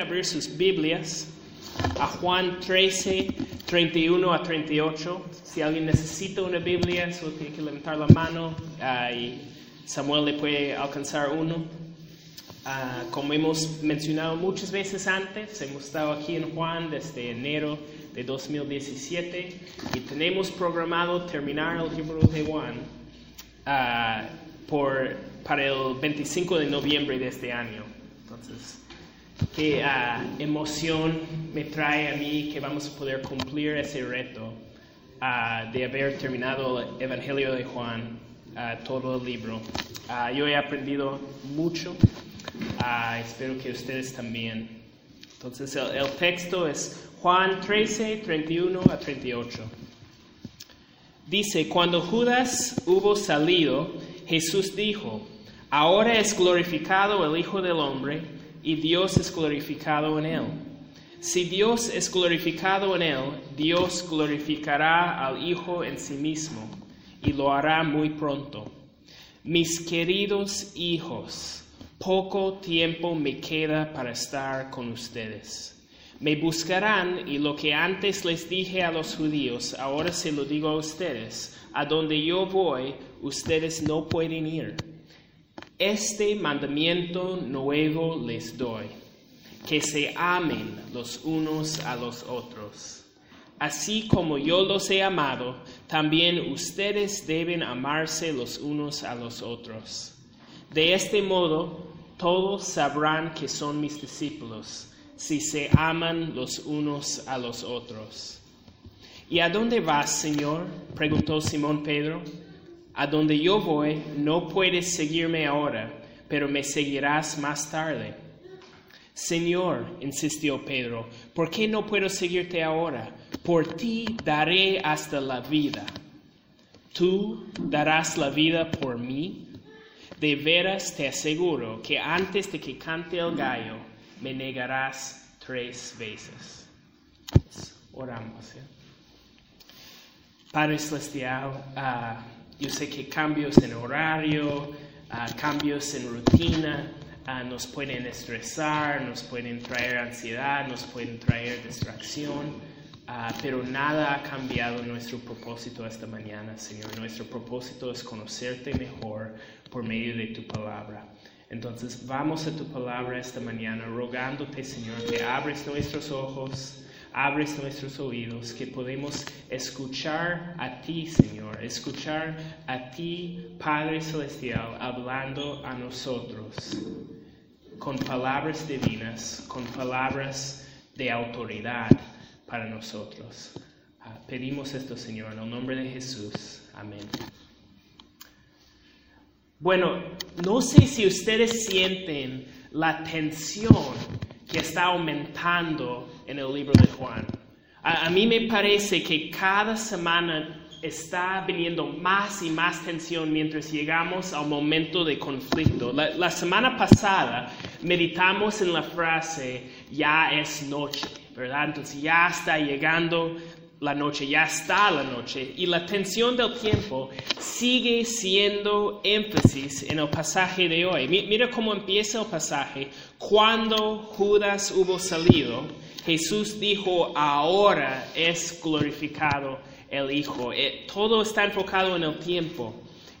abrir sus Biblias a Juan 13, 31 a 38. Si alguien necesita una Biblia, solo tiene que levantar la mano ah, y Samuel le puede alcanzar uno. Ah, como hemos mencionado muchas veces antes, hemos estado aquí en Juan desde enero de 2017 y tenemos programado terminar el libro de Juan ah, por, para el 25 de noviembre de este año. Entonces, qué ah, emoción me trae a mí que vamos a poder cumplir ese reto de haber terminado el Evangelio de Juan, todo el libro. yo he aprendido mucho. Ah, espero que ustedes también. Entonces el, texto es Juan 13, 31 a 38. Dice, cuando Judas hubo salido, Jesús dijo, ahora es glorificado el Hijo del Hombre y Dios es glorificado en él. Si Dios es glorificado en él, Dios glorificará al Hijo en sí mismo y lo hará muy pronto. Mis queridos hijos, poco tiempo me queda para estar con ustedes. Me buscarán y lo que antes les dije a los judíos, ahora se lo digo a ustedes. A donde yo voy, ustedes no pueden ir. Este mandamiento nuevo les doy, que se amen los unos a los otros. Así como yo los he amado, también ustedes deben amarse los unos a los otros. De este modo, todos sabrán que son mis discípulos si se aman los unos a los otros. ¿Y a dónde vas, Señor? preguntó Simón Pedro. A donde yo voy, no puedes seguirme ahora, pero me seguirás más tarde. Señor, insistió Pedro, ¿por qué no puedo seguirte ahora? Por ti daré hasta la vida. ¿Tú darás la vida por mí? De veras te aseguro que antes de que cante el gallo, me negarás tres veces. Oramos. ¿eh? Padre Celestial, uh, yo sé que cambios en horario, uh, cambios en rutina, uh, nos pueden estresar, nos pueden traer ansiedad, nos pueden traer distracción. Ah, pero nada ha cambiado nuestro propósito esta mañana, Señor. Nuestro propósito es conocerte mejor por medio de tu palabra. Entonces vamos a tu palabra esta mañana rogándote, Señor, que abres nuestros ojos, abres nuestros oídos, que podemos escuchar a ti, Señor, escuchar a ti, Padre Celestial, hablando a nosotros con palabras divinas, con palabras de autoridad para nosotros. Ah, pedimos esto, Señor, en el nombre de Jesús. Amén. Bueno, no sé si ustedes sienten la tensión que está aumentando en el libro de Juan. A, mí me parece que cada semana está viniendo más y más tensión mientras llegamos al momento de conflicto. la semana pasada meditamos en la frase, ya es noche. ¿verdad? Entonces ya está llegando la noche, ya está la noche y la tensión del tiempo sigue siendo énfasis en el pasaje de hoy. Mira cómo empieza el pasaje. Cuando Judas hubo salido, Jesús dijo, ahora es glorificado el Hijo. Eh, todo está enfocado en el tiempo.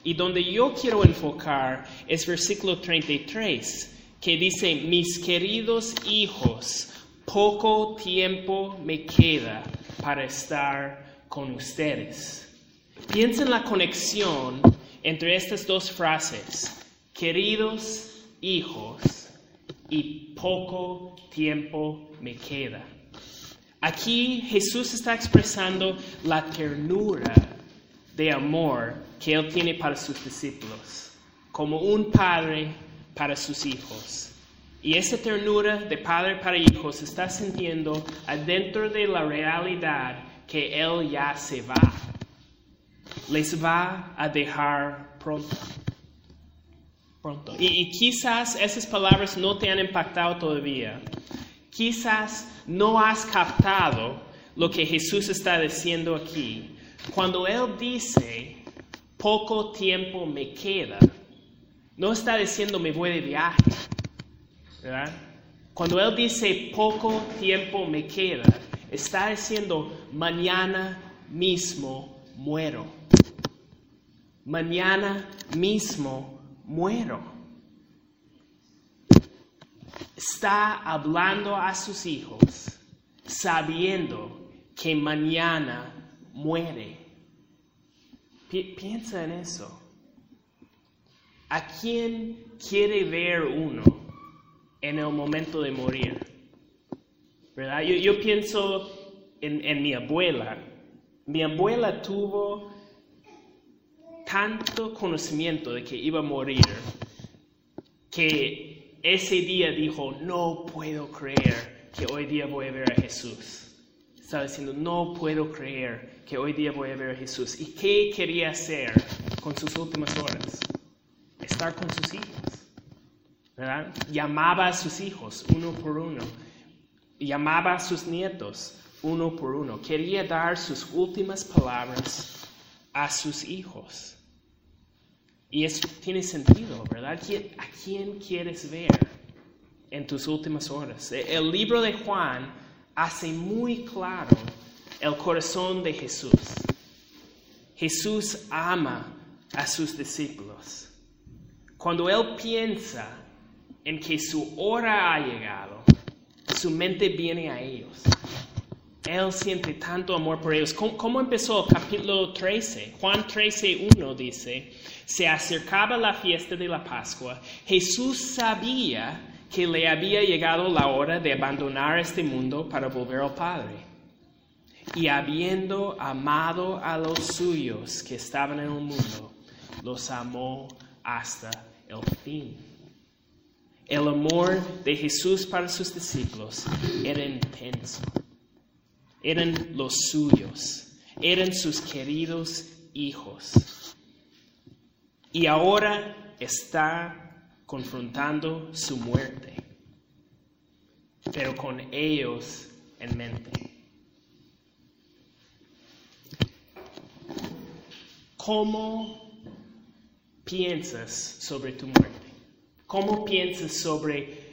Y donde yo quiero enfocar es versículo 33, que dice, mis queridos hijos, poco tiempo me queda para estar con ustedes. Piensa en la conexión entre estas dos frases, queridos hijos y poco tiempo me queda. Aquí Jesús está expresando la ternura de amor que Él tiene para sus discípulos, como un padre para sus hijos. Y esa ternura de padre para hijo se está sintiendo adentro de la realidad que Él ya se va. Les va a dejar pronto. Y, quizás esas palabras no te han impactado todavía. Quizás no has captado lo que Jesús está diciendo aquí. Cuando Él dice, poco tiempo me queda, no está diciendo me voy de viaje Cuando Él dice poco tiempo me queda, está diciendo mañana mismo muero. Mañana mismo muero. Está hablando a sus hijos sabiendo que mañana muere. Pi- piensa en eso. ¿A quién quiere ver uno en el momento de morir? ¿Verdad? Yo, yo pienso en, en mi abuela. Mi abuela tuvo tanto conocimiento de que iba a morir que ese día dijo, no puedo creer que hoy día voy a ver a Jesús. Estaba diciendo, no puedo creer que hoy día voy a ver a Jesús. ¿Y qué quería hacer con sus últimas horas? Estar con sus hijos. ¿Verdad? Llamaba a sus hijos uno por uno. Llamaba a sus nietos uno por uno. Quería dar sus últimas palabras a sus hijos. Y eso tiene sentido, ¿verdad? ¿Quién- ¿A quién quieres ver en tus últimas horas? E- El libro de Juan hace muy claro el corazón de Jesús. Jesús ama a sus discípulos. Cuando Él piensa en que su hora ha llegado, su mente viene a ellos. Él siente tanto amor por ellos. ¿Cómo, empezó? Capítulo 13. Juan 13, 1 dice, se acercaba la fiesta de la Pascua. Jesús sabía que le había llegado la hora de abandonar este mundo para volver al Padre. Y habiendo amado a los suyos que estaban en el mundo, los amó hasta el fin. El amor de Jesús para sus discípulos era intenso. Eran los suyos, eran sus queridos hijos. Y ahora está confrontando su muerte, pero con ellos en mente. ¿Cómo piensas sobre tu muerte? ¿Cómo piensas sobre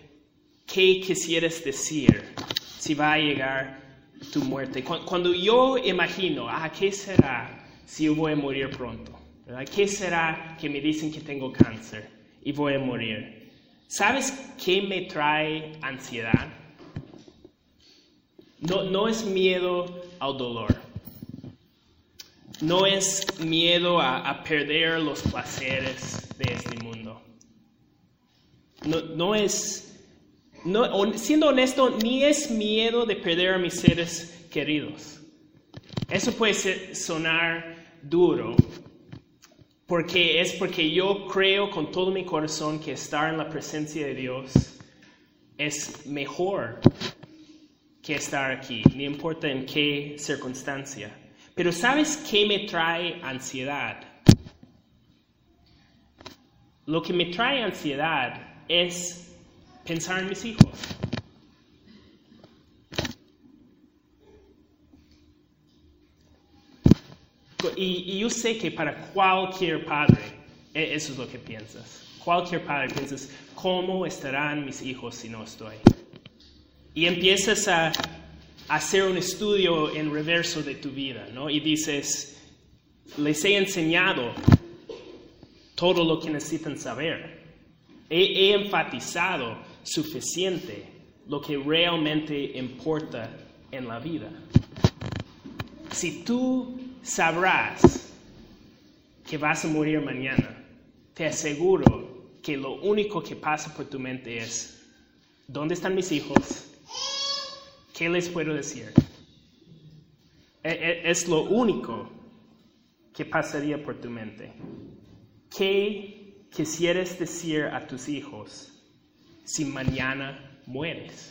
qué quisieras decir si va a llegar tu muerte? Cu- Cuando yo imagino, ah, ¿qué será si voy a morir pronto? ¿Verdad? ¿Qué será que me dicen que tengo cáncer y voy a morir? ¿Sabes qué me trae ansiedad? No, no es miedo al dolor. No es miedo a, a perder los placeres de este mundo. No, no es, no, siendo honesto, ni es miedo de perder a mis seres queridos. Eso puede sonar duro, porque es porque yo creo con todo mi corazón que estar en la presencia de Dios es mejor que estar aquí, no importa en qué circunstancia. Pero ¿sabes qué me trae ansiedad? Lo que me trae ansiedad es pensar en mis hijos. Y, y yo sé que para cualquier padre, e- eso es lo que piensas. Cualquier padre piensas, ¿cómo estarán mis hijos si no estoy? Y empiezas a, hacer un estudio en reverso de tu vida, ¿no? Y dices, les he enseñado todo lo que necesitan saber. He, he enfatizado suficiente lo que realmente importa en la vida. Si tú sabrás que vas a morir mañana, te aseguro que lo único que pasa por tu mente es, ¿dónde están mis hijos? ¿Qué les puedo decir? E- e- Es lo único que pasaría por tu mente. ¿Qué quisieras decir a tus hijos si mañana mueres?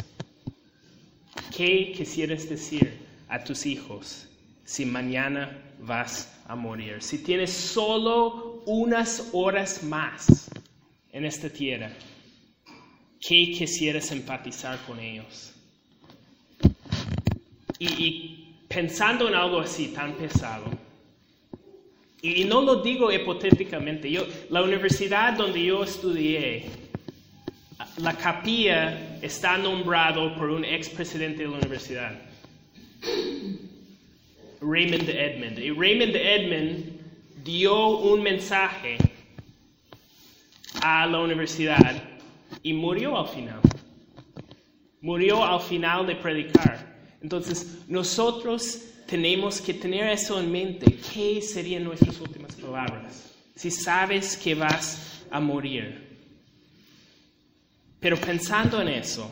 ¿Qué quisieras decir a tus hijos si mañana vas a morir? Si tienes solo unas horas más en esta tierra, ¿qué quisieras empatizar con ellos? Y, y pensando en algo así tan pesado, y no lo digo hipotéticamente, yo, la universidad donde yo estudié La capilla está nombrado por un expresidente de la universidad, Raymond Edmond. Y Raymond Edmond dio un mensaje a la universidad y murió al final. Murió al final de predicar. Entonces, nosotros tenemos que tener eso en mente. ¿Qué serían nuestras últimas palabras? Si sabes que vas a morir. Pero pensando en eso,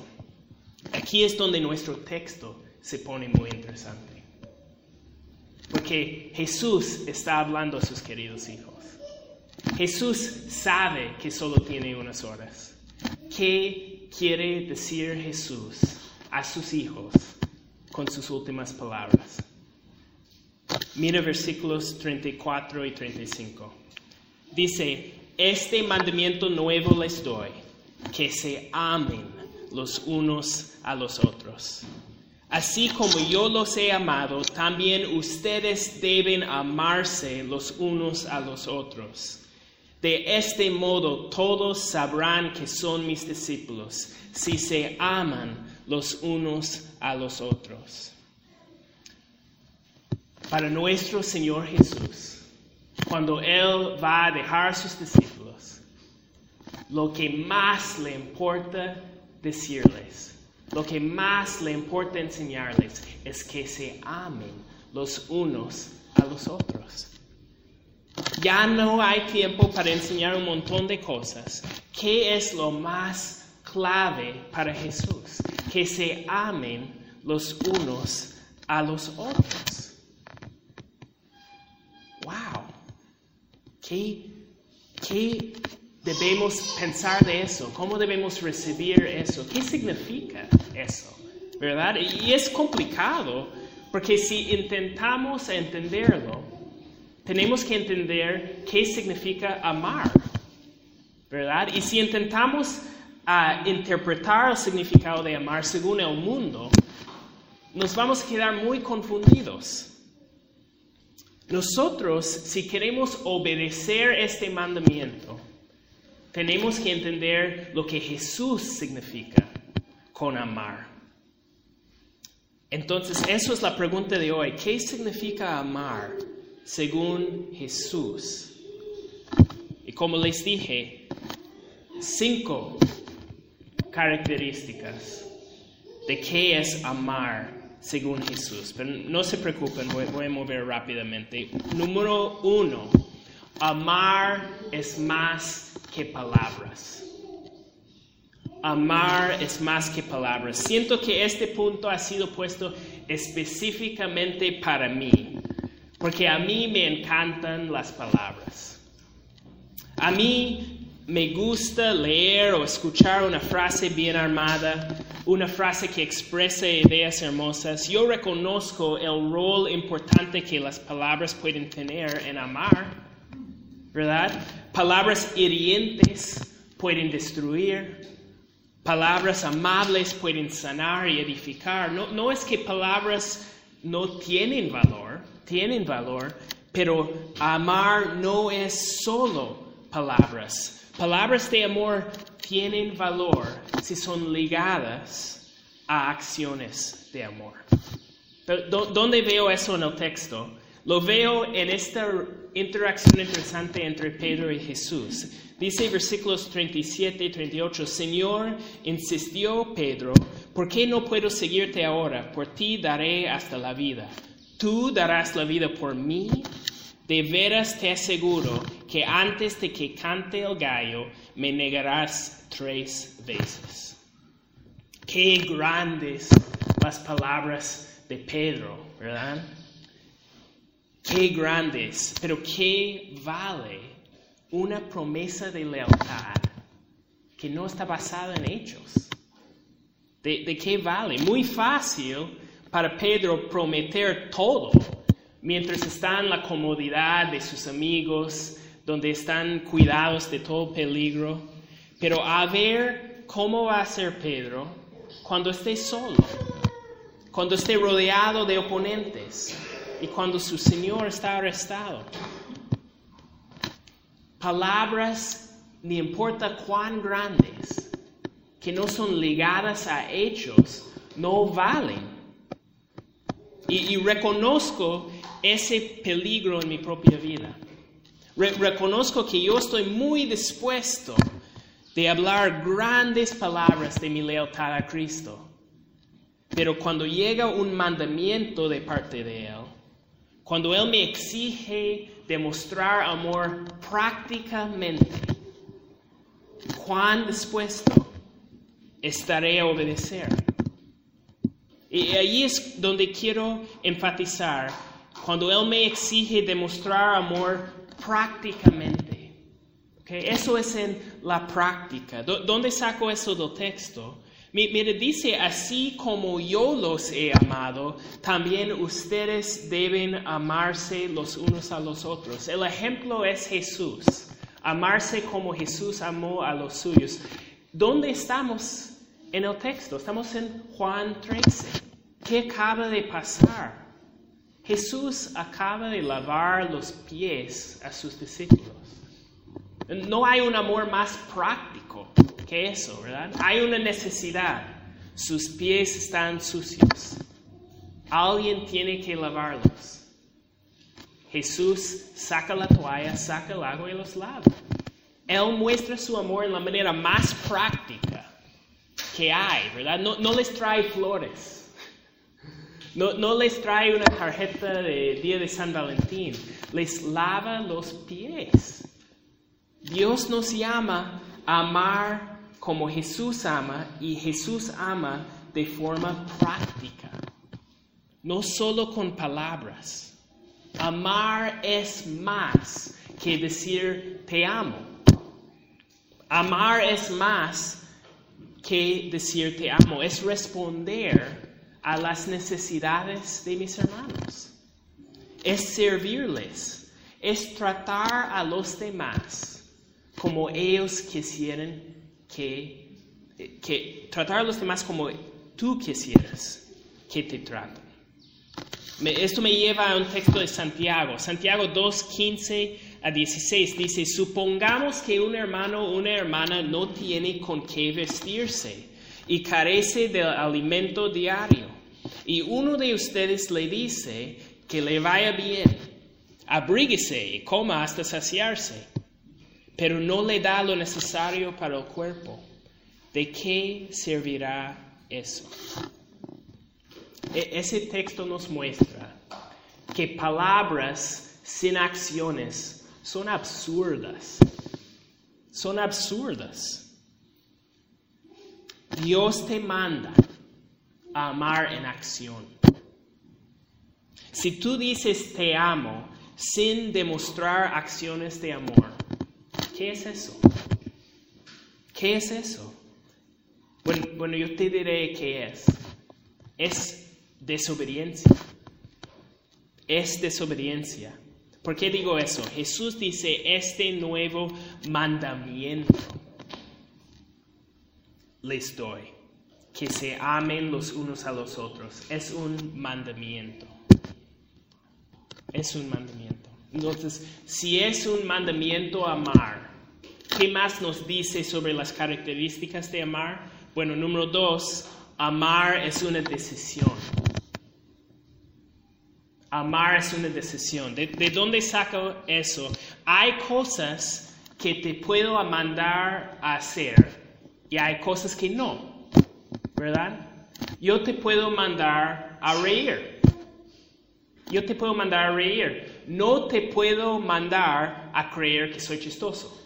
aquí es donde nuestro texto se pone muy interesante. Porque Jesús está hablando a sus queridos hijos. Jesús sabe que solo tiene unas horas. ¿Qué quiere decir Jesús a sus hijos con sus últimas palabras? Mira versículos 34 y 35. Dice, este mandamiento nuevo les doy, que se amen los unos a los otros. Así como yo los he amado, también ustedes deben amarse los unos a los otros. De este modo todos sabrán que son mis discípulos, si se aman los unos a los otros. Para nuestro Señor Jesús, cuando Él va a dejar a sus discípulos, lo que más le importa decirles, lo que más le importa enseñarles es que se amen los unos a los otros. Ya no hay tiempo para enseñar un montón de cosas. ¿Qué es lo más clave para Jesús? Que se amen los unos a los otros. ¡Wow! ¿Qué, qué debemos pensar de eso? ¿Cómo debemos recibir eso? ¿Qué significa eso? ¿Verdad? Y es complicado porque si intentamos entenderlo, tenemos que entender qué significa amar, ¿verdad? Y si intentamos uh, interpretar el significado de amar según el mundo, nos vamos a quedar muy confundidos. Nosotros, si queremos obedecer este mandamiento, tenemos que entender lo que Jesús significa con amar. Entonces, eso es la pregunta de hoy. ¿Qué significa amar? según Jesús. Y como les dije, cinco características de qué es amar según Jesús. Pero no se preocupen, voy, a mover rápidamente. Número uno, amar es más que palabras. Amar es más que palabras. Siento que este punto ha sido puesto específicamente para mí porque a mí me encantan las palabras. A mí me gusta leer o escuchar una frase bien armada, una frase que exprese ideas hermosas. Yo reconozco el rol importante que las palabras pueden tener en amar, ¿verdad? Palabras hirientes pueden destruir, palabras amables pueden sanar y edificar. No, no es que palabras no tienen valor, tienen valor, pero amar no es solo palabras. Palabras de amor tienen valor si son ligadas a acciones de amor. ¿Dónde veo eso en el texto? Lo veo en esta interacción interesante entre Pedro y Jesús. Dice versículos 37 y 38, Señor, insistió Pedro, ¿por qué no puedo seguirte ahora? Por ti daré hasta la vida tú darás la vida por mí, de veras te aseguro que antes de que cante el gallo, me negarás tres veces. Qué grandes las palabras de Pedro, ¿verdad? Qué grandes, pero qué vale una promesa de lealtad que no está basada en hechos. ¿De, qué vale? Muy fácil para Pedro prometer todo mientras está en la comodidad de sus amigos, donde están cuidados de todo peligro. Pero a ver cómo va a ser Pedro cuando esté solo, cuando esté rodeado de oponentes y cuando su Señor está arrestado. Palabras, ni importa cuán grandes, que no son ligadas a hechos no valen. Y, reconozco ese peligro en mi propia vida. Re- reconozco que yo estoy muy dispuesto de hablar grandes palabras de mi lealtad a Cristo. Pero cuando llega un mandamiento de parte de Él, cuando Él me exige demostrar amor prácticamente, ¿cuán dispuesto estaré a obedecer? Y ahí es donde quiero enfatizar, cuando Él me exige demostrar amor prácticamente. ¿ok? Eso es en la práctica. ¿Dó- ¿Dónde saco eso del texto? Mi- Mire, dice, así como yo los he amado, también ustedes deben amarse los unos a los otros. El ejemplo es Jesús, amarse como Jesús amó a los suyos. ¿Dónde estamos en el texto? Estamos en Juan 13. ¿Qué acaba de pasar? Jesús acaba de lavar los pies a sus discípulos. No hay un amor más práctico que eso, ¿verdad? Hay una necesidad. Sus pies están sucios. Alguien tiene que lavarlos. Jesús saca la toalla, saca el agua y los lava. Él muestra su amor en la manera más práctica que hay, ¿verdad? No, no les trae flores. No, no les trae una tarjeta de Día de San Valentín. Les lava los pies. Dios nos llama a amar como Jesús ama y Jesús ama de forma práctica, no solo con palabras. Amar es más que decir te amo. Amar es más que decir te amo, es responder a las necesidades de mis hermanos, es servirles, es tratar a los demás como ellos quisieran que, que tratar a los demás como tú quisieras que te traten. Esto me lleva a un texto de Santiago, Santiago 2, 15 a 16 dice, supongamos que un hermano o una hermana no tiene con qué vestirse y carece del alimento diario, y uno de ustedes le dice que le vaya bien, abríguese y coma hasta saciarse, pero no le da lo necesario para el cuerpo. ¿De qué servirá eso? E- ese texto nos muestra que palabras sin acciones son absurdas. Son absurdas. Dios te manda a amar en acción. Si tú dices te amo sin demostrar acciones de amor, ¿qué es eso? ¿Qué es eso? Bueno, bueno, yo te diré qué es. Es desobediencia. Es desobediencia. ¿Por qué digo eso? Jesús dice, este nuevo mandamiento les doy, que se amen los unos a los otros. Es un mandamiento. Es un mandamiento. Entonces, si es un mandamiento amar, ¿qué más nos dice sobre las características de amar? Bueno, número dos, amar es una decisión. Amar es una decisión. ¿De, de dónde saco eso? Hay cosas que te puedo mandar a hacer y hay cosas que no, ¿verdad? Yo te puedo mandar a reír. Yo te puedo mandar a reír. No te puedo mandar a creer que soy chistoso.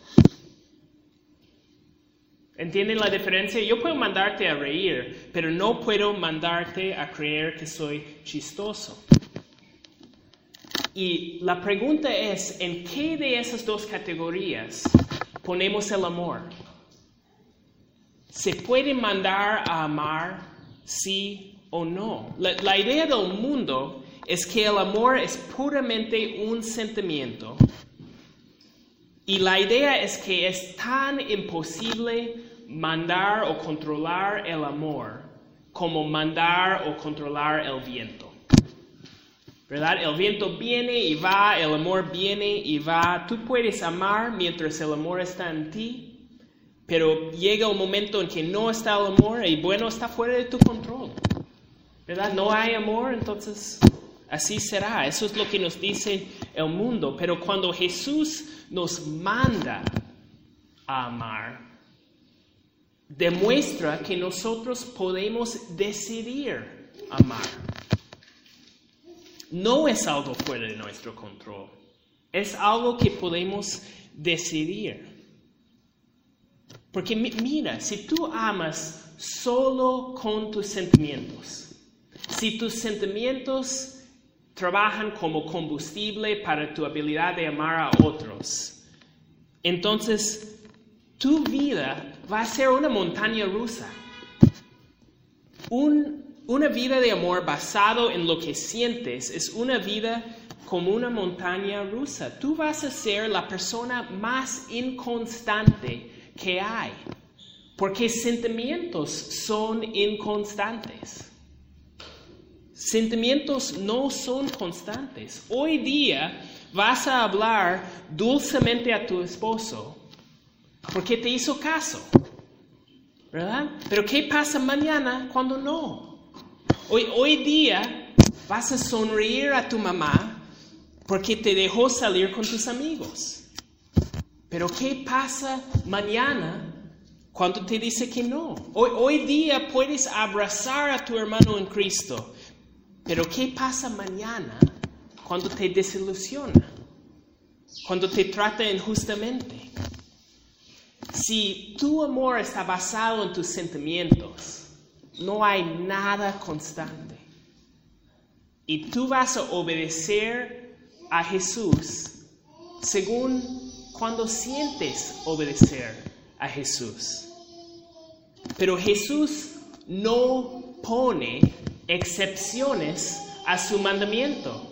¿Entienden la diferencia? Yo puedo mandarte a reír, pero no puedo mandarte a creer que soy chistoso. Y la pregunta es, ¿en qué de esas dos categorías ponemos el amor? ¿Se puede mandar a amar sí o no? La, la idea del mundo es que el amor es puramente un sentimiento y la idea es que es tan imposible mandar o controlar el amor como mandar o controlar el viento. ¿Verdad? El viento viene y va, el amor viene y va. Tú puedes amar mientras el amor está en ti, pero llega un momento en que no está el amor y bueno, está fuera de tu control. ¿Verdad? No hay amor, entonces así será. Eso es lo que nos dice el mundo. Pero cuando Jesús nos manda a amar, demuestra que nosotros podemos decidir amar. No es algo fuera de nuestro control. Es algo que podemos decidir. Porque mira, si tú amas solo con tus sentimientos, si tus sentimientos trabajan como combustible para tu habilidad de amar a otros, entonces tu vida va a ser una montaña rusa. una vida de amor basado en lo que sientes es una vida como una montaña rusa. Tú vas a ser la persona más inconstante que hay, porque sentimientos son inconstantes. Sentimientos no son constantes. Hoy día vas a hablar dulcemente a tu esposo porque te hizo caso, ¿verdad? Pero ¿qué pasa mañana cuando no? Hoy, hoy día vas a sonreír a tu mamá porque te dejó salir con tus amigos. Pero ¿qué pasa mañana cuando te dice que no? Hoy, hoy día puedes abrazar a tu hermano en Cristo, pero ¿qué pasa mañana cuando te desilusiona? Cuando te trata injustamente. Si tu amor está basado en tus sentimientos, no hay nada constante. Y tú vas a obedecer a Jesús según cuando sientes obedecer a Jesús. Pero Jesús no pone excepciones a su mandamiento.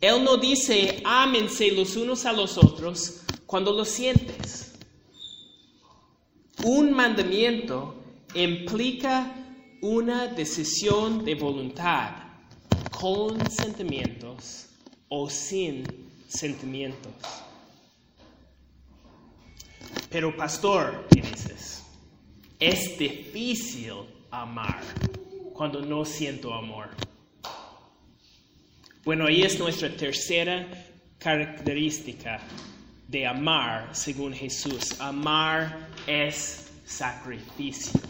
Él no dice, ámense los unos a los otros cuando lo sientes. Un mandamiento implica una decisión de voluntad con sentimientos o sin sentimientos. Pero pastor, ¿qué dices? Es difícil amar cuando no siento amor. Bueno, ahí es nuestra tercera característica de amar según Jesús. Amar es sacrificio.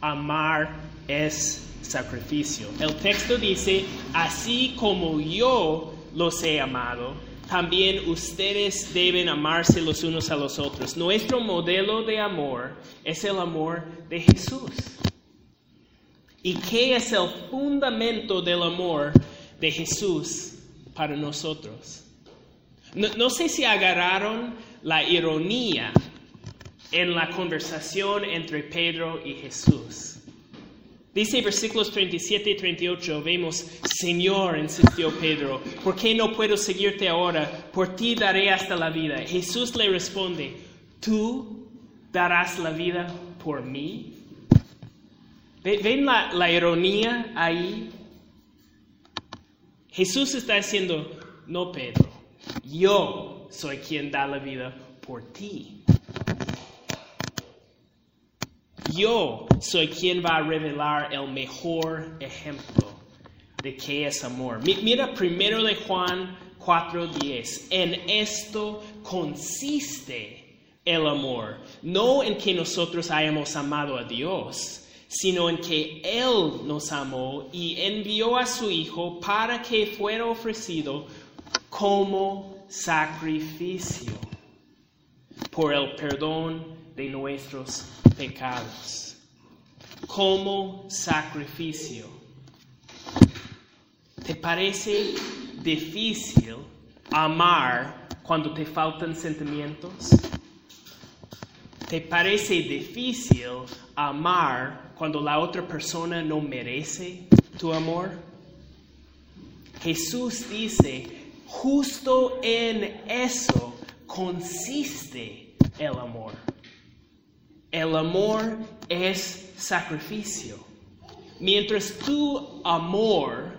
Amar es sacrificio. El texto dice, así como yo los he amado, también ustedes deben amarse los unos a los otros. Nuestro modelo de amor es el amor de Jesús. ¿Y qué es el fundamento del amor de Jesús para nosotros? No, no sé si agarraron la ironía en la conversación entre Pedro y Jesús. Dice versículos 37 y 38, vemos, Señor, insistió Pedro, ¿por qué no puedo seguirte ahora? Por ti daré hasta la vida. Jesús le responde, ¿tú darás la vida por mí? ¿Ven la, ironía ahí? Jesús está diciendo, no Pedro, yo soy quien da la vida por ti. Yo soy quien va a revelar el mejor ejemplo de qué es amor. Mira primero de Juan 4:10. En esto consiste el amor, no en que nosotros hayamos amado a Dios, sino en que Él nos amó y envió a su Hijo para que fuera ofrecido como sacrificio por el perdón de nuestros pecados como sacrificio. ¿Te parece difícil amar cuando te faltan sentimientos? ¿Te parece difícil amar cuando la otra persona no merece tu amor? Jesús dice, justo en eso consiste el amor. El amor es sacrificio. Mientras tu amor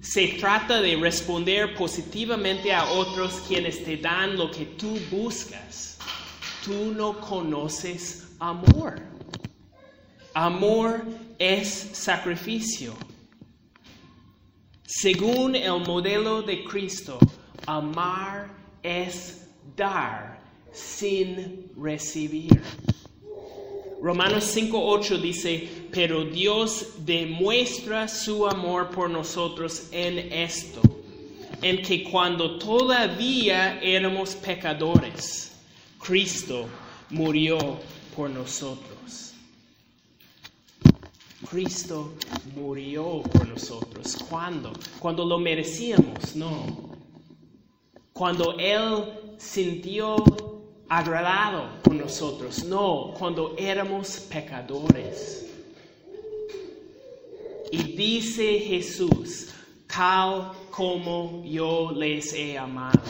se trata de responder positivamente a otros quienes te dan lo que tú buscas, tú no conoces amor. Amor es sacrificio. Según el modelo de Cristo, amar es dar sin recibir. Romanos 5.8 dice, pero Dios demuestra su amor por nosotros en esto, en que cuando todavía éramos pecadores, Cristo murió por nosotros. Cristo murió por nosotros. ¿Cuándo? Cuando lo merecíamos, no. Cuando Él sintió agradado por nosotros, no, cuando éramos pecadores. Y dice Jesús, tal como yo les he amado,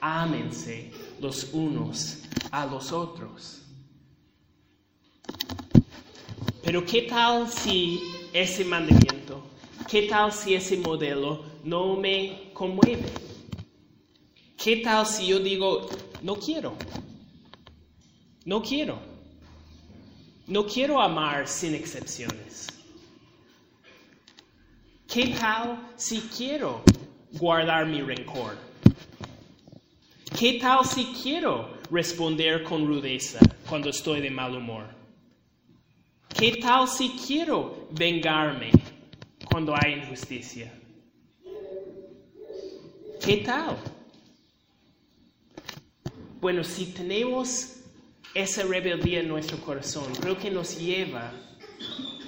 ámense los unos a los otros. Pero ¿qué tal si ese mandamiento, qué tal si ese modelo no me conmueve? ¿Qué tal si yo digo, no quiero? No quiero. No quiero amar sin excepciones. ¿Qué tal si quiero guardar mi rencor? ¿Qué tal si quiero responder con rudeza cuando estoy de mal humor? ¿Qué tal si quiero vengarme cuando hay injusticia? ¿Qué tal? Bueno, si tenemos esa rebeldía en nuestro corazón, creo que nos lleva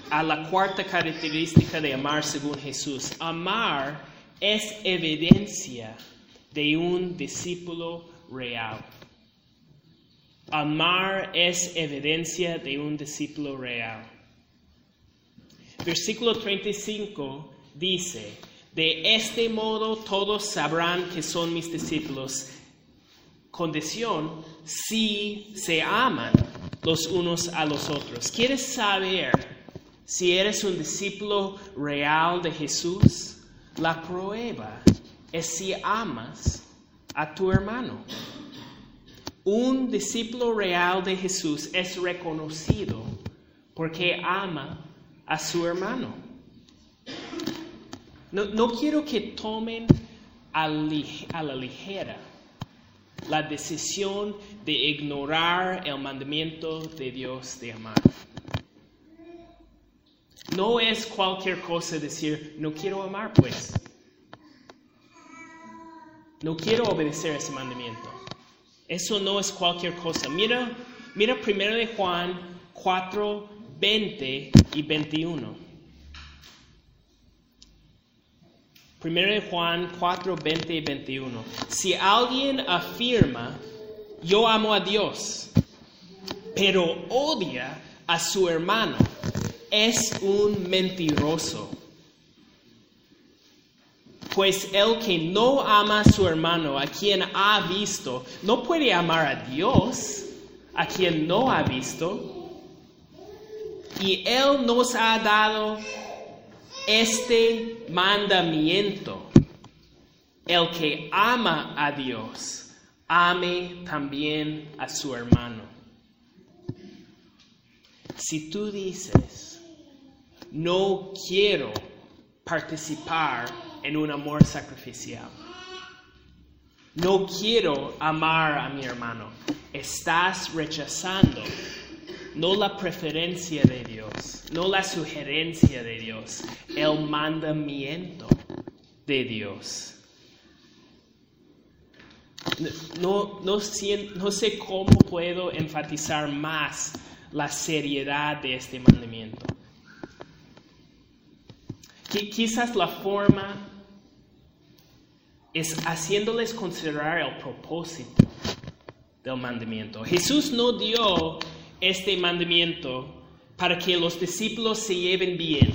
a la cuarta característica de amar según Jesús. Amar es evidencia de un discípulo real. Amar es evidencia de un discípulo real. Versículo 35 dice, de este modo todos sabrán que son mis discípulos. Condición, si se aman los unos a los otros. ¿Quieres saber si eres un discípulo real de Jesús? La prueba es si amas a tu hermano. Un discípulo real de Jesús es reconocido porque ama a su hermano. No, quiero que tomen a, la ligera la decisión de ignorar el mandamiento de Dios de amar. No es cualquier cosa decir, no quiero amar, pues. No quiero obedecer ese mandamiento. Eso no es cualquier cosa. Mira, mira primero de Juan 4, 20 y 21. Primero de Juan 4, 20 y 21. Si alguien afirma, yo amo a Dios, pero odia a su hermano, es un mentiroso. Pues el que no ama a su hermano, a quien ha visto, no puede amar a Dios, a quien no ha visto. Y Él nos ha dado este mandamiento. El que ama a Dios, ame también a su hermano. Si tú dices, no quiero participar en un amor sacrificial. No quiero amar a mi hermano. Estás rechazando no la preferencia de Dios, no la sugerencia de Dios, el mandamiento de Dios. No, no, no, sé cómo puedo enfatizar más la seriedad de este mandamiento. Quizás la forma es haciéndoles considerar el propósito del mandamiento. Jesús no dio este mandamiento para que los discípulos se lleven bien.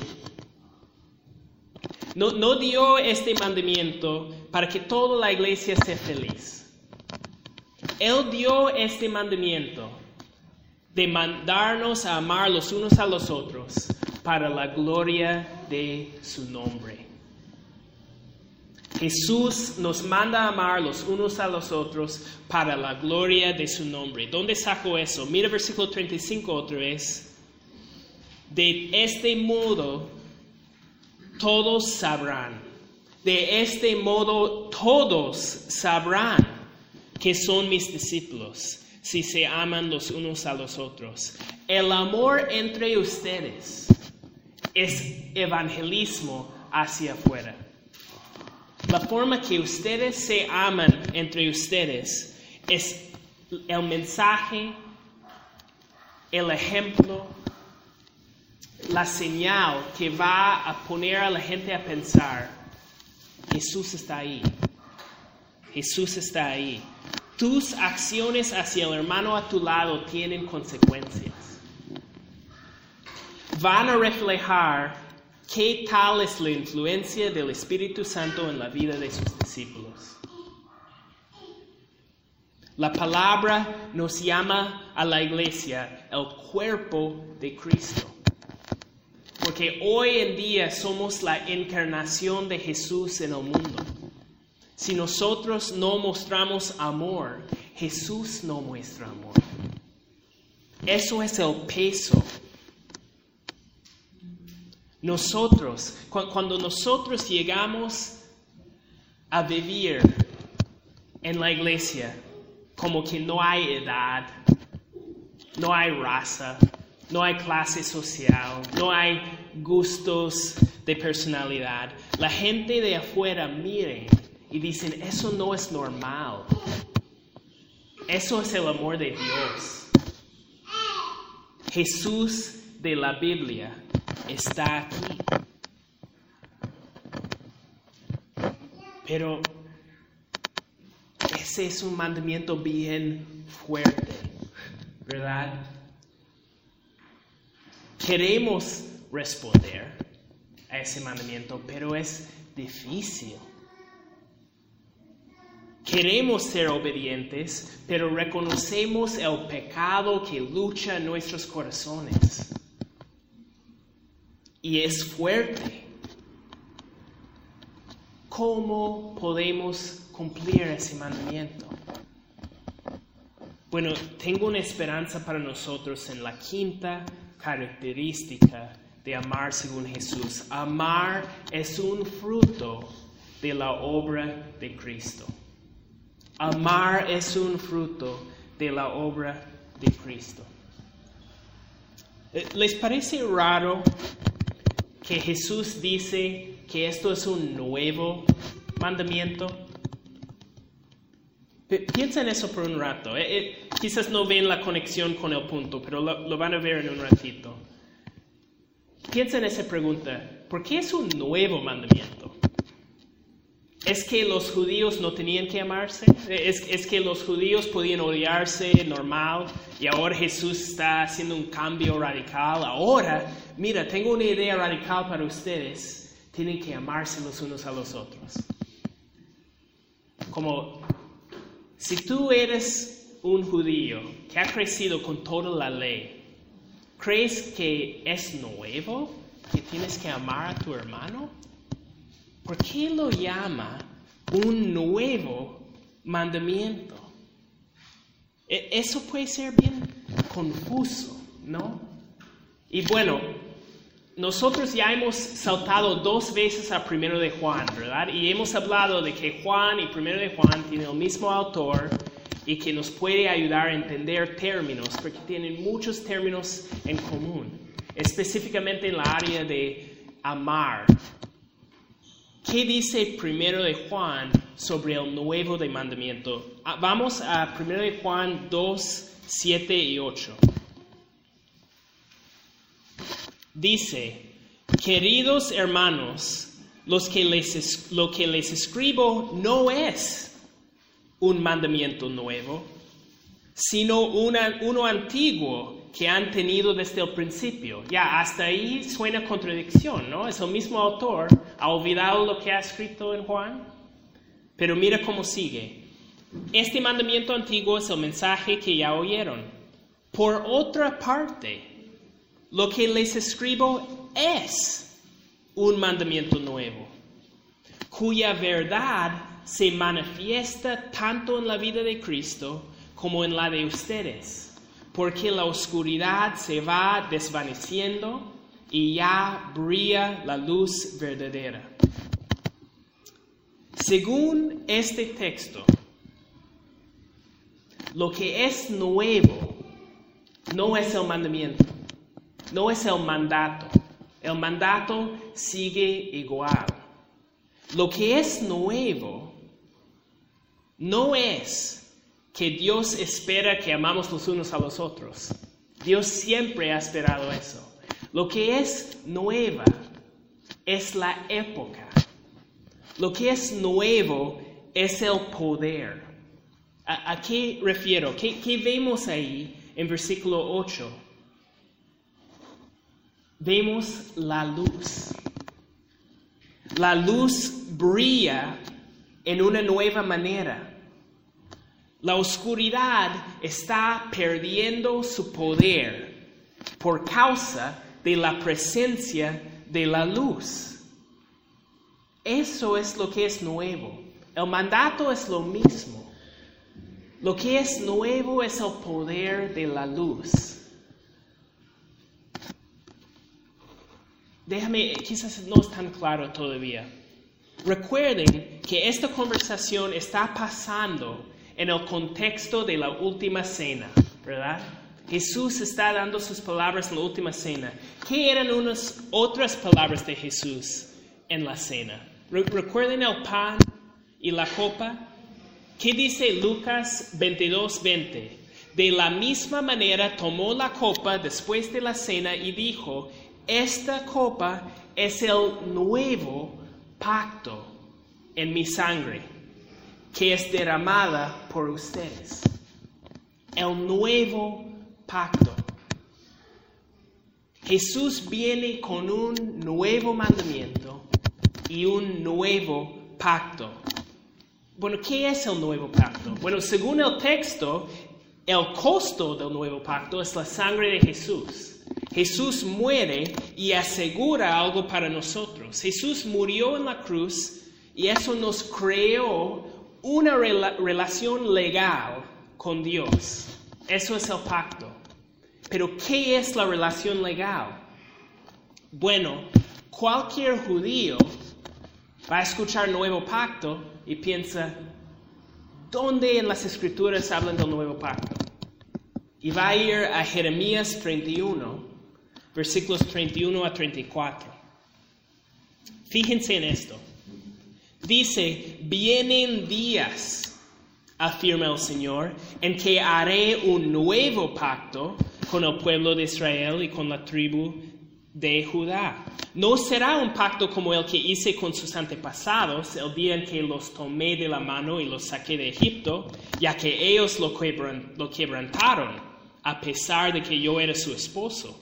No, no dio este mandamiento para que toda la iglesia sea feliz. Él dio este mandamiento de mandarnos a amar los unos a los otros para la gloria de su nombre. Jesús nos manda a amar los unos a los otros para la gloria de su nombre. ¿Dónde saco eso? Mira versículo 35 otra vez. De este modo todos sabrán. De este modo todos sabrán que son mis discípulos si se aman los unos a los otros. El amor entre ustedes es evangelismo hacia afuera. La forma que ustedes se aman entre ustedes es el mensaje, el ejemplo, la señal que va a poner a la gente a pensar, Jesús está ahí, Jesús está ahí. Tus acciones hacia el hermano a tu lado tienen consecuencias. Van a reflejar qué tal es la influencia del Espíritu Santo en la vida de sus discípulos. La palabra nos llama a la iglesia el cuerpo de Cristo. Porque hoy en día somos la encarnación de Jesús en el mundo. Si nosotros no mostramos amor, Jesús no muestra amor. Eso es el peso. Nosotros, cuando nosotros llegamos a vivir en la iglesia como que no hay edad, no hay raza, no hay clase social, no hay gustos de personalidad, la gente de afuera mire y dicen, eso no es normal. Eso es el amor de Dios. Jesús de la Biblia está aquí. Pero ese es un mandamiento bien fuerte, ¿verdad? Queremos responder a ese mandamiento, pero es difícil. Queremos ser obedientes, pero reconocemos el pecado que lucha en nuestros corazones. Y es fuerte. ¿Cómo podemos cumplir ese mandamiento? Bueno, tengo una esperanza para nosotros en la quinta característica de amar según Jesús. Amar es un fruto de la obra de Cristo. Amar es un fruto de la obra de Cristo. Eh, ¿Les parece raro que Jesús dice que esto es un nuevo mandamiento? Piensa en eso por un rato. Eh, eh, quizás no ven la conexión con el punto, pero lo, lo van a ver en un ratito. Piensa en esa pregunta. ¿Por qué es un nuevo mandamiento? ¿Es que los judíos no tenían que amarse? ¿Es, que los judíos podían odiarse normal y ahora Jesús está haciendo un cambio radical? Ahora, mira, tengo una idea radical para ustedes. Tienen que amarse los unos a los otros. Como si tú eres un judío que ha crecido con toda la ley, ¿crees que es nuevo que tienes que amar a tu hermano? ¿Por qué lo llama un nuevo mandamiento? E, eso puede ser bien confuso, ¿no? Y bueno, nosotros ya hemos saltado dos veces a primero de Juan, ¿verdad? Y hemos hablado de que Juan y primero de Juan tienen el mismo autor y que nos puede ayudar a entender términos, porque tienen muchos términos en común, específicamente en la área de amar, ¿Qué dice primero de Juan sobre el nuevo mandamiento? Ah, vamos a primero de Juan 2, 7 y 8. Dice, queridos hermanos, lo que les escribo no es un mandamiento nuevo, sino uno antiguo que han tenido desde el principio. Ya, hasta ahí suena contradicción, ¿no? Es el mismo autor, ha olvidado lo que ha escrito en Juan, pero mira cómo sigue. Este mandamiento antiguo es el mensaje que ya oyeron. Por otra parte, lo que les escribo es un mandamiento nuevo cuya verdad se manifiesta tanto en la vida de Cristo como en la de ustedes, porque la oscuridad se va desvaneciendo y ya brilla la luz verdadera. Según este texto, lo que es nuevo no es el mandamiento, no es el mandato. El mandato sigue igual. Lo que es nuevo no es que Dios espera que amamos los unos a los otros. Dios siempre ha esperado eso. Lo que es nueva es la época. Lo que es nuevo es el poder. ¿A, qué refiero? ¿Qué, ¿Qué, vemos ahí en versículo 8? Vemos la luz. La luz brilla en una nueva manera. La oscuridad está perdiendo su poder por causa de la presencia de la luz. Eso es lo que es nuevo. El mandato es lo mismo. Lo que es nuevo es el poder de la luz. Déjame, quizás no es tan claro todavía. Recuerden que esta conversación está pasando en el contexto de la última cena, ¿verdad? Jesús está dando sus palabras en la última cena. ¿Qué eran unas otras palabras de Jesús en la cena? ¿Recuerden el pan y la copa? ¿Qué dice Lucas 22:20? De la misma manera tomó la copa después de la cena y dijo, esta copa es el nuevo pacto en mi sangre, que es derramada por ustedes. El nuevo pacto. Jesús viene con un nuevo mandamiento y un nuevo pacto. Bueno, ¿qué es el nuevo pacto? Bueno, según el texto, el costo del nuevo pacto es la sangre de Jesús. Jesús muere y asegura algo para nosotros. Jesús murió en la cruz y eso nos creó una relación legal con Dios. Eso es el pacto. Pero ¿qué es la relación legal? Bueno, cualquier judío va a escuchar nuevo pacto y piensa, ¿dónde en las escrituras hablan del nuevo pacto? Y va a ir a Jeremías 31, versículos 31 a 34. Fíjense en esto. Dice, vienen días, afirma el Señor, en que haré un nuevo pacto con el pueblo de Israel y con la tribu de Judá. No será un pacto como el que hice con sus antepasados el día en que los tomé de la mano y los saqué de Egipto, ya que ellos lo, quebrantaron, a pesar de que yo era su esposo,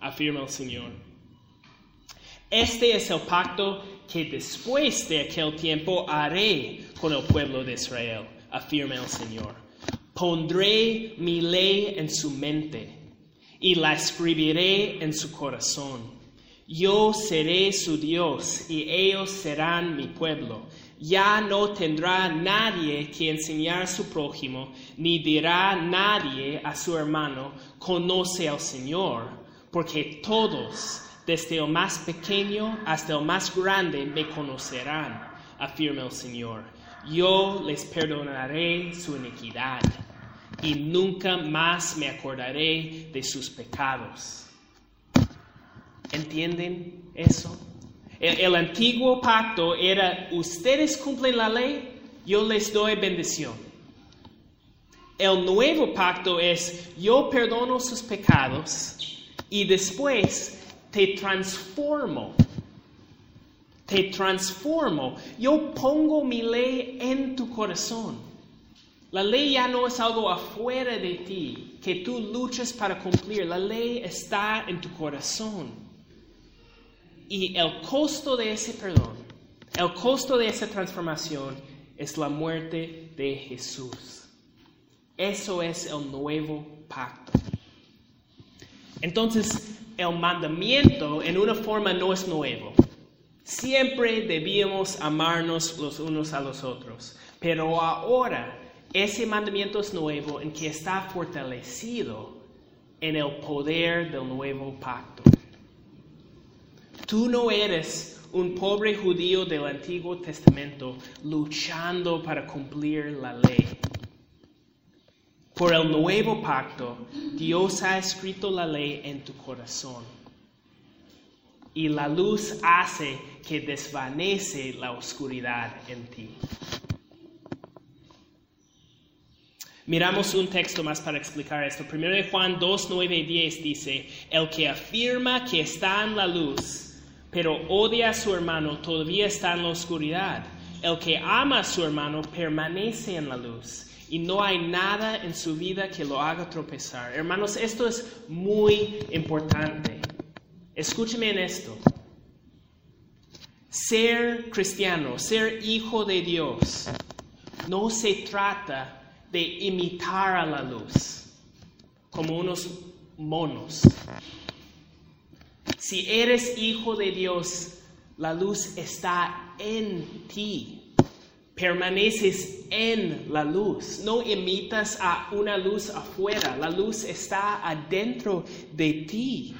afirma el Señor. Este es el pacto que después de aquel tiempo haré con el pueblo de Israel, afirma el Señor. Pondré mi ley en su mente y la escribiré en su corazón. Yo seré su Dios y ellos serán mi pueblo. Ya no tendrá nadie que enseñar a su prójimo, ni dirá nadie a su hermano, conoce al Señor, porque todos, desde el más pequeño hasta el más grande, me conocerán, afirma el Señor. Yo les perdonaré su iniquidad y nunca más me acordaré de sus pecados. ¿Entienden eso? El, antiguo pacto era, ustedes cumplen la ley, yo les doy bendición. El nuevo pacto es, yo perdono sus pecados y después te transformo. Te transformo. Yo pongo mi ley en tu corazón. La ley ya no es algo afuera de ti que tú luchas para cumplir. La ley está en tu corazón. Y el costo de ese perdón, el costo de esa transformación es la muerte de Jesús. Eso es el nuevo pacto. Entonces, el mandamiento en una forma no es nuevo. Siempre debíamos amarnos los unos a los otros, pero ahora ese mandamiento es nuevo en que está fortalecido en el poder del nuevo pacto. Tú no eres un pobre judío del Antiguo Testamento luchando para cumplir la ley. Por el nuevo pacto, Dios ha escrito la ley en tu corazón. Y la luz hace que desvanece la oscuridad en ti. Miramos un texto más para explicar esto. Primero de Juan 2, 9 y 10 dice, el que afirma que está en la luz, pero odia a su hermano, todavía está en la oscuridad. El que ama a su hermano permanece en la luz y no hay nada en su vida que lo haga tropezar. Hermanos, esto es muy importante. Escúcheme en esto. Ser cristiano, ser hijo de Dios, no se trata de imitar a la luz como unos monos. Si eres hijo de Dios, la luz está en ti permaneces en la luz, no imitas a una luz afuera, la luz está adentro de ti.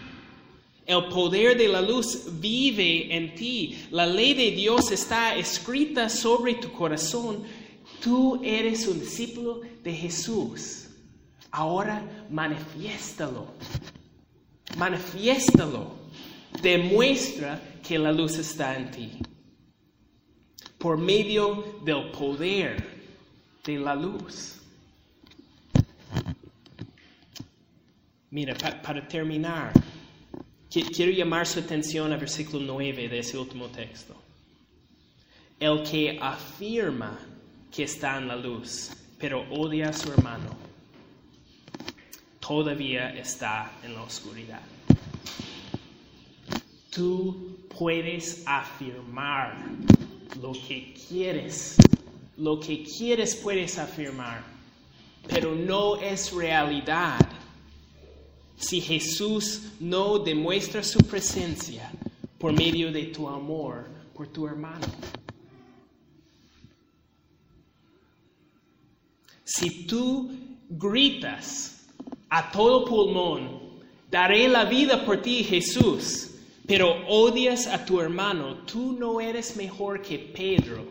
El poder de la luz vive en ti. La ley de Dios está escrita sobre tu corazón. Tú eres un discípulo de Jesús. Ahora manifiéstalo. Manifiéstalo. Demuestra que la luz está en ti por medio del poder de la luz. Mira, para terminar, quiero llamar su atención al versículo 9 de ese último texto. El que afirma que está en la luz, pero odia a su hermano, todavía está en la oscuridad. Tú puedes afirmar lo que quieres. Lo que quieres puedes afirmar, pero no es realidad si Jesús no demuestra su presencia por medio de tu amor por tu hermano. Si tú gritas a todo pulmón, daré la vida por ti, Jesús, pero odias a tu hermano, tú no eres mejor que Pedro,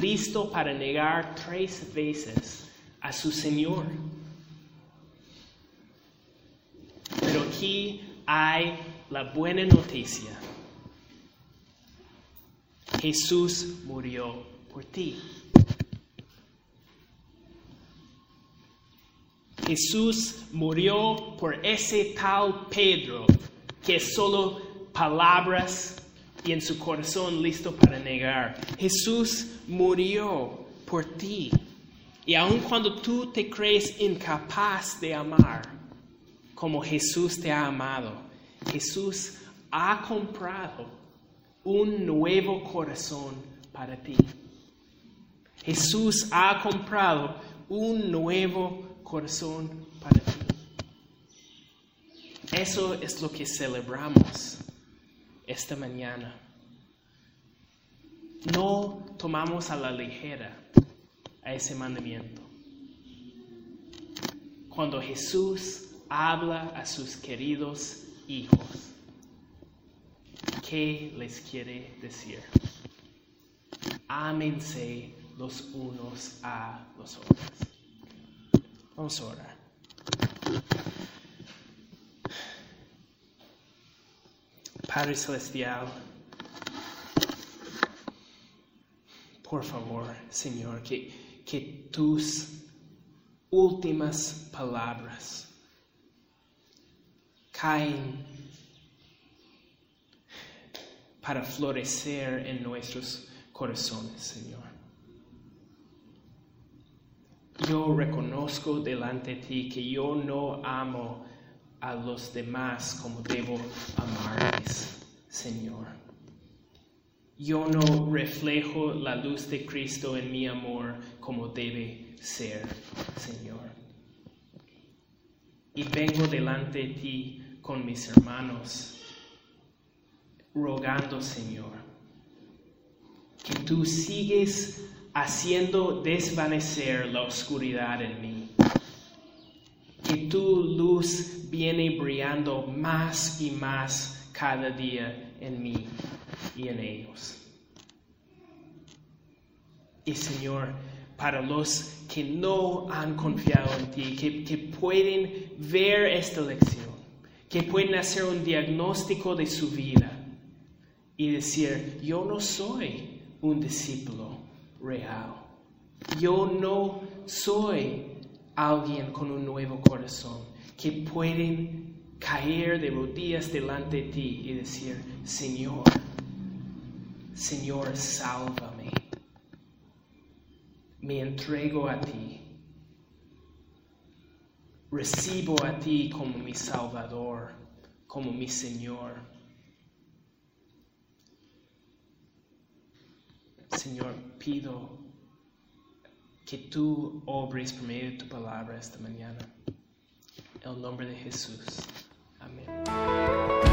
listo para negar tres veces a su Señor. Pero aquí hay la buena noticia. Jesús murió por ti. Jesús murió por ese tal Pedro que solo palabras y en su corazón listo para negar. Jesús murió por ti. Y aun cuando tú te crees incapaz de amar como Jesús te ha amado, Jesús ha comprado un nuevo corazón para ti. Jesús ha comprado un nuevo corazón para ti. Eso es lo que celebramos esta mañana. No tomamos a la ligera a ese mandamiento. Cuando Jesús habla a sus queridos hijos, ¿qué les quiere decir? Ámense los unos a los otros. Vamos a orar. Padre Celestial, por favor, Señor, que, que tus últimas palabras caen para florecer en nuestros corazones, Señor. Yo reconozco delante de ti que yo no amo a los demás como debo amarles, Señor. Yo no reflejo la luz de Cristo en mi amor como debe ser, Señor. Y vengo delante de ti con mis hermanos, rogando, Señor, que tú sigues haciendo desvanecer la oscuridad en mí. Que tu luz viene brillando más y más cada día en mí y en ellos. Y Señor, para los que no han confiado en ti, que, que pueden ver esta lección, que pueden hacer un diagnóstico de su vida y decir, yo no soy un discípulo real. Yo no soy alguien con un nuevo corazón, que pueden caer de rodillas delante de ti y decir, Señor, Señor, sálvame. Me entrego a ti. Recibo a ti como mi Salvador, como mi Señor. Señor, pido que tú obres por medio de tu palabra esta mañana. En el nombre de Jesús. Amén.